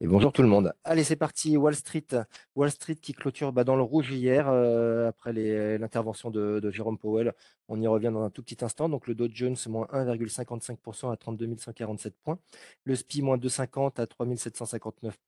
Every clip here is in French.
Et bonjour tout le monde. Allez, c'est parti. Wall Street, Wall Street qui clôture bah, dans le rouge hier euh, après l'intervention de, Jérôme Powell. On y revient dans un tout petit instant. Donc le Dow Jones moins 1,55% à 32 147 points. Le SPI moins 2,50 à 3759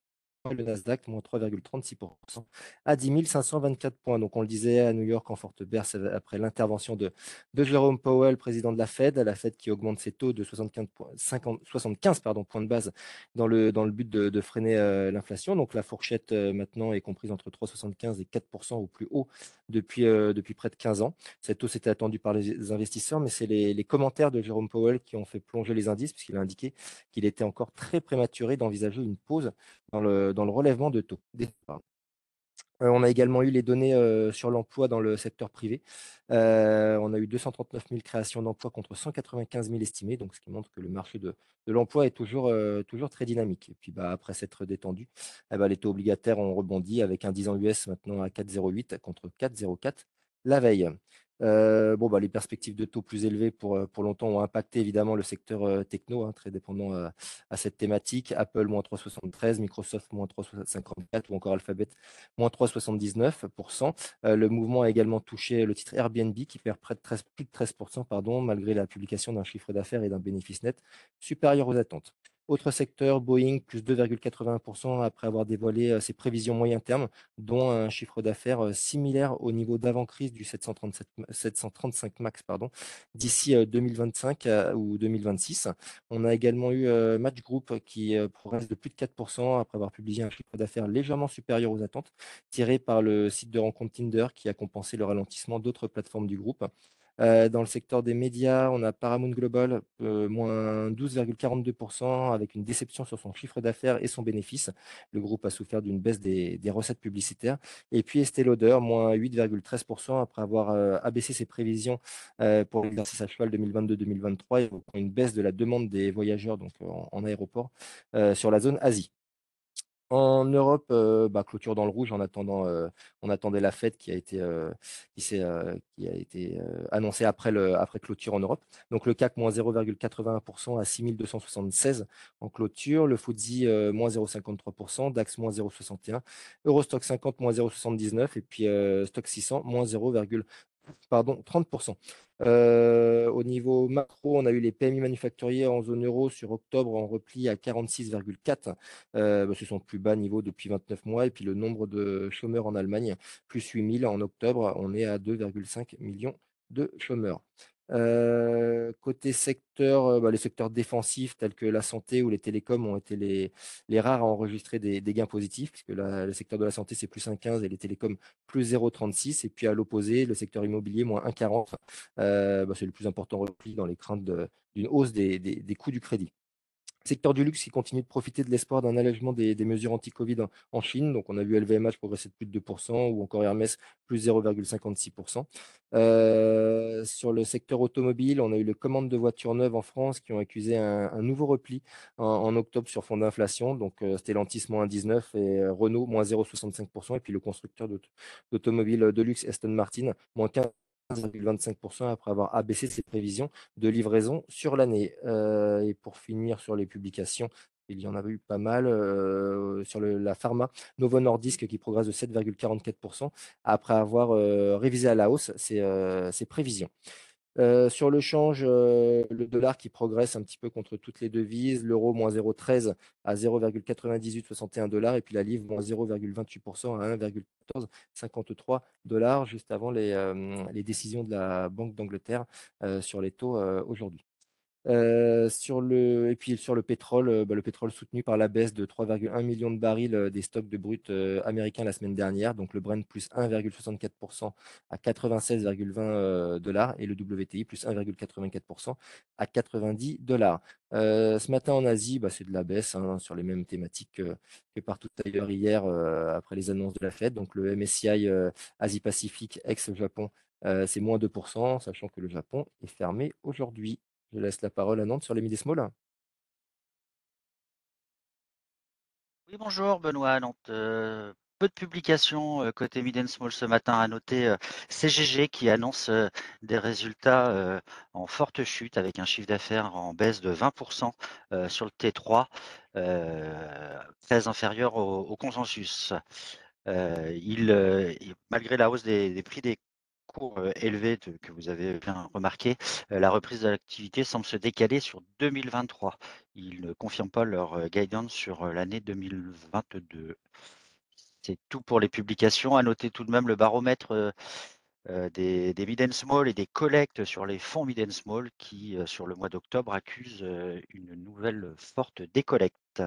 le Nasdaq, moins 3,36% à 10 524 points. Donc, on le disait à New York en forte berce après l'intervention de, de Jérôme Powell, président de la Fed, la Fed qui augmente ses taux de 75 points, 75 pardon, points de base dans le, dans le but de, freiner euh, l'inflation. Donc, la fourchette euh, maintenant est comprise entre 3,75 et 4% au plus haut depuis, euh, depuis près de 15 ans. Cette hausse était attendue par les investisseurs, mais c'est les, les commentaires de Jérôme Powell qui ont fait plonger les indices, puisqu'il a indiqué qu'il était encore très prématuré d'envisager une pause dans le, dans le relèvement de taux. Euh, on a également eu les données euh, sur l'emploi dans le secteur privé. Euh, on a eu 239 000 créations d'emplois contre 195 000 estimés, donc ce qui montre que le marché de, l'emploi est toujours, toujours très dynamique. Et puis bah, après s'être détendu, eh ben, les taux obligataires ont rebondi avec un 10 ans US maintenant à 4,08 contre 4,04 la veille. Euh, bah, les perspectives de taux plus élevés pour, euh, longtemps ont impacté évidemment le secteur euh, techno, hein, très dépendant à cette thématique. Apple, moins 3,73, Microsoft, moins 3,54 ou encore Alphabet, moins 3,79%. le mouvement a également touché le titre Airbnb qui perd près de 13, plus de 13%, pardon, malgré la publication d'un chiffre d'affaires et d'un bénéfice net supérieur aux attentes. Autre secteur, Boeing, plus 2,81% après avoir dévoilé ses prévisions moyen terme, dont un chiffre d'affaires similaire au niveau d'avant-crise du 737, 735 MAX d'ici 2025 euh, ou 2026. On a également eu Match Group qui progresse de plus de 4% après avoir publié un chiffre d'affaires légèrement supérieur aux attentes, tiré par le site de rencontre Tinder qui a compensé le ralentissement d'autres plateformes du groupe. Euh, dans le secteur des médias, on a Paramount Global, euh, moins 12,42%, avec une déception sur son chiffre d'affaires et son bénéfice. Le groupe a souffert d'une baisse des, recettes publicitaires. Et puis Estée Lauder, moins 8,13%, après avoir euh, abaissé ses prévisions pour l'exercice à cheval 2022-2023, et une baisse de la demande des voyageurs donc, en aéroport sur la zone Asie. En Europe, bah, clôture dans le rouge en attendant, on attendait la fête qui a été, qui, a été annoncée après, le, après clôture en Europe. Donc le CAC moins 0,81% à 6276 en clôture, le FTSE moins 0,53%, DAX moins 0,61%, Eurostock 50 moins 0,79% et puis Stock 600 moins 0,30%. Pardon, 30%. Euh, au niveau macro, on a eu les PMI manufacturiers en zone euro sur octobre en repli à 46,4. Euh, bah, ce sont plus bas niveau depuis 29 mois. Et puis le nombre de chômeurs en Allemagne, plus 8000 en octobre. On est à 2,5 millions de chômeurs. Côté secteur, bah, les secteurs défensifs tels que la santé ou les télécoms ont été les, rares à enregistrer des, gains positifs, puisque le secteur de la santé, c'est plus 1,15 et les télécoms, plus 0,36. Et puis à l'opposé, le secteur immobilier, moins 1,40. Euh, bah, c'est le plus important repli dans les craintes d'une hausse des coûts du crédit. Secteur du luxe qui continue de profiter de l'espoir d'un allègement des, mesures anti-Covid en Chine. Donc, on a vu LVMH progresser de plus de 2% ou encore Hermès plus 0,56%. Euh, sur le secteur automobile, on a eu les commandes de voitures neuves en France qui ont accusé un, nouveau repli en, octobre sur fond d'inflation. Donc, euh, Stellantis moins 19 et euh, Renault moins 0,65%. Et puis, le constructeur d'automobile de luxe Aston Martin moins 15 25% après avoir abaissé ses prévisions de livraison sur l'année. Euh, et pour finir sur les publications, il y en avait eu pas mal euh, sur la pharma. Novo Nordisk qui progresse de 7,44% après avoir euh, révisé à la hausse ses prévisions. Sur le change, le dollar qui progresse un petit peu contre toutes les devises, l'euro moins 0,13 à 0,9861 dollars et puis la livre moins 0,28% à 1,1453 dollars juste avant les, décisions de la Banque d'Angleterre sur les taux aujourd'hui. Sur le, et puis sur le pétrole, bah, le pétrole soutenu par la baisse de 3,1 millions de barils des stocks de brut américains la semaine dernière, donc le Brent plus 1,64% à 96,20 dollars et le WTI plus 1,84% à 90 dollars. ce matin en Asie, bah, c'est de la baisse hein, sur les mêmes thématiques que, partout ailleurs hier après les annonces de la Fed. Donc le MSCI Asie-Pacifique ex-Japon, c'est moins 2%, sachant que le Japon est fermé aujourd'hui. Je laisse la parole à Nantes sur les Midi Small. Oui, bonjour Benoît Nantes. Euh, peu de publications côté mid small ce matin. À noter CGG qui annonce des résultats en forte chute avec un chiffre d'affaires en baisse de 20% sur le T3, très inférieur au, consensus. malgré la hausse des, prix des cours élevés que vous avez bien remarqué, la reprise de l'activité semble se décaler sur 2023. Ils ne confirment pas leur guidance sur l'année 2022. C'est tout pour les publications. À noter tout de même le baromètre des, mid and small et des collectes sur les fonds mid and small qui, sur le mois d'octobre, accusent une nouvelle forte décollecte.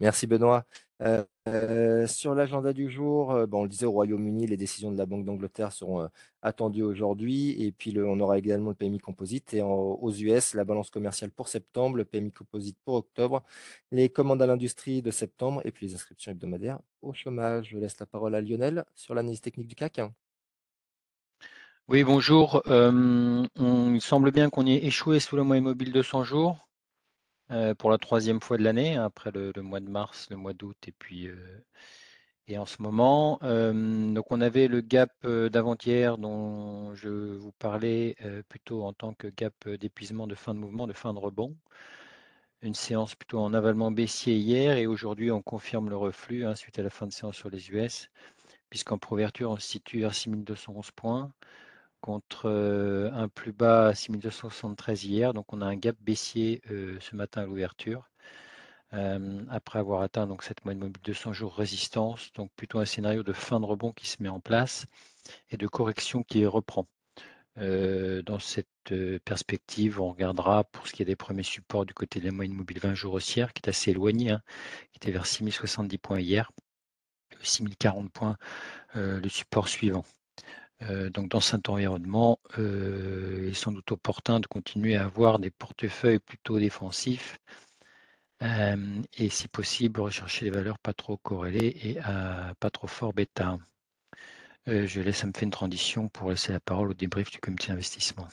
Merci Benoît. Euh, euh, sur l'agenda du jour, euh, bon, on le disait au Royaume-Uni, les décisions de la Banque d'Angleterre seront attendues aujourd'hui. Et puis, on aura également le PMI composite. Et aux US, la balance commerciale pour septembre, le PMI composite pour octobre, les commandes à l'industrie de septembre et puis les inscriptions hebdomadaires au chômage. Je laisse la parole à Lionel sur l'analyse technique du CAC. Oui, bonjour. il semble bien qu'on ait échoué sous le mois immobile de 100 jours. Euh, pour la troisième fois de l'année, après le, mois de mars, le mois d'août et puis euh, et en ce moment. Euh, donc on avait le gap d'avant-hier dont je vous parlais plutôt en tant que gap d'épuisement de fin de mouvement, de fin de rebond. Une séance plutôt en avalement baissier hier et aujourd'hui on confirme le reflux hein, suite à la fin de séance sur les US, puisqu'en proverture on se situe à 6211 points contre un plus bas à 6273 hier. Donc on a un gap baissier ce matin à l'ouverture. après avoir atteint donc cette moyenne mobile de 200 jours résistance, donc plutôt un scénario de fin de rebond qui se met en place et de correction qui reprend. dans cette perspective, on regardera pour ce qui est des premiers supports du côté de la moyenne mobile 20 jours haussière, qui est assez éloigné, hein, qui était vers 6070 points hier, 6040 points le support suivant. Euh, donc dans cet environnement, euh, il est sans doute opportun de continuer à avoir des portefeuilles plutôt défensifs euh, et si possible rechercher des valeurs pas trop corrélées et pas trop fort bêta. je laisse, ça me fait une transition pour laisser la parole au débrief du comité d'investissement.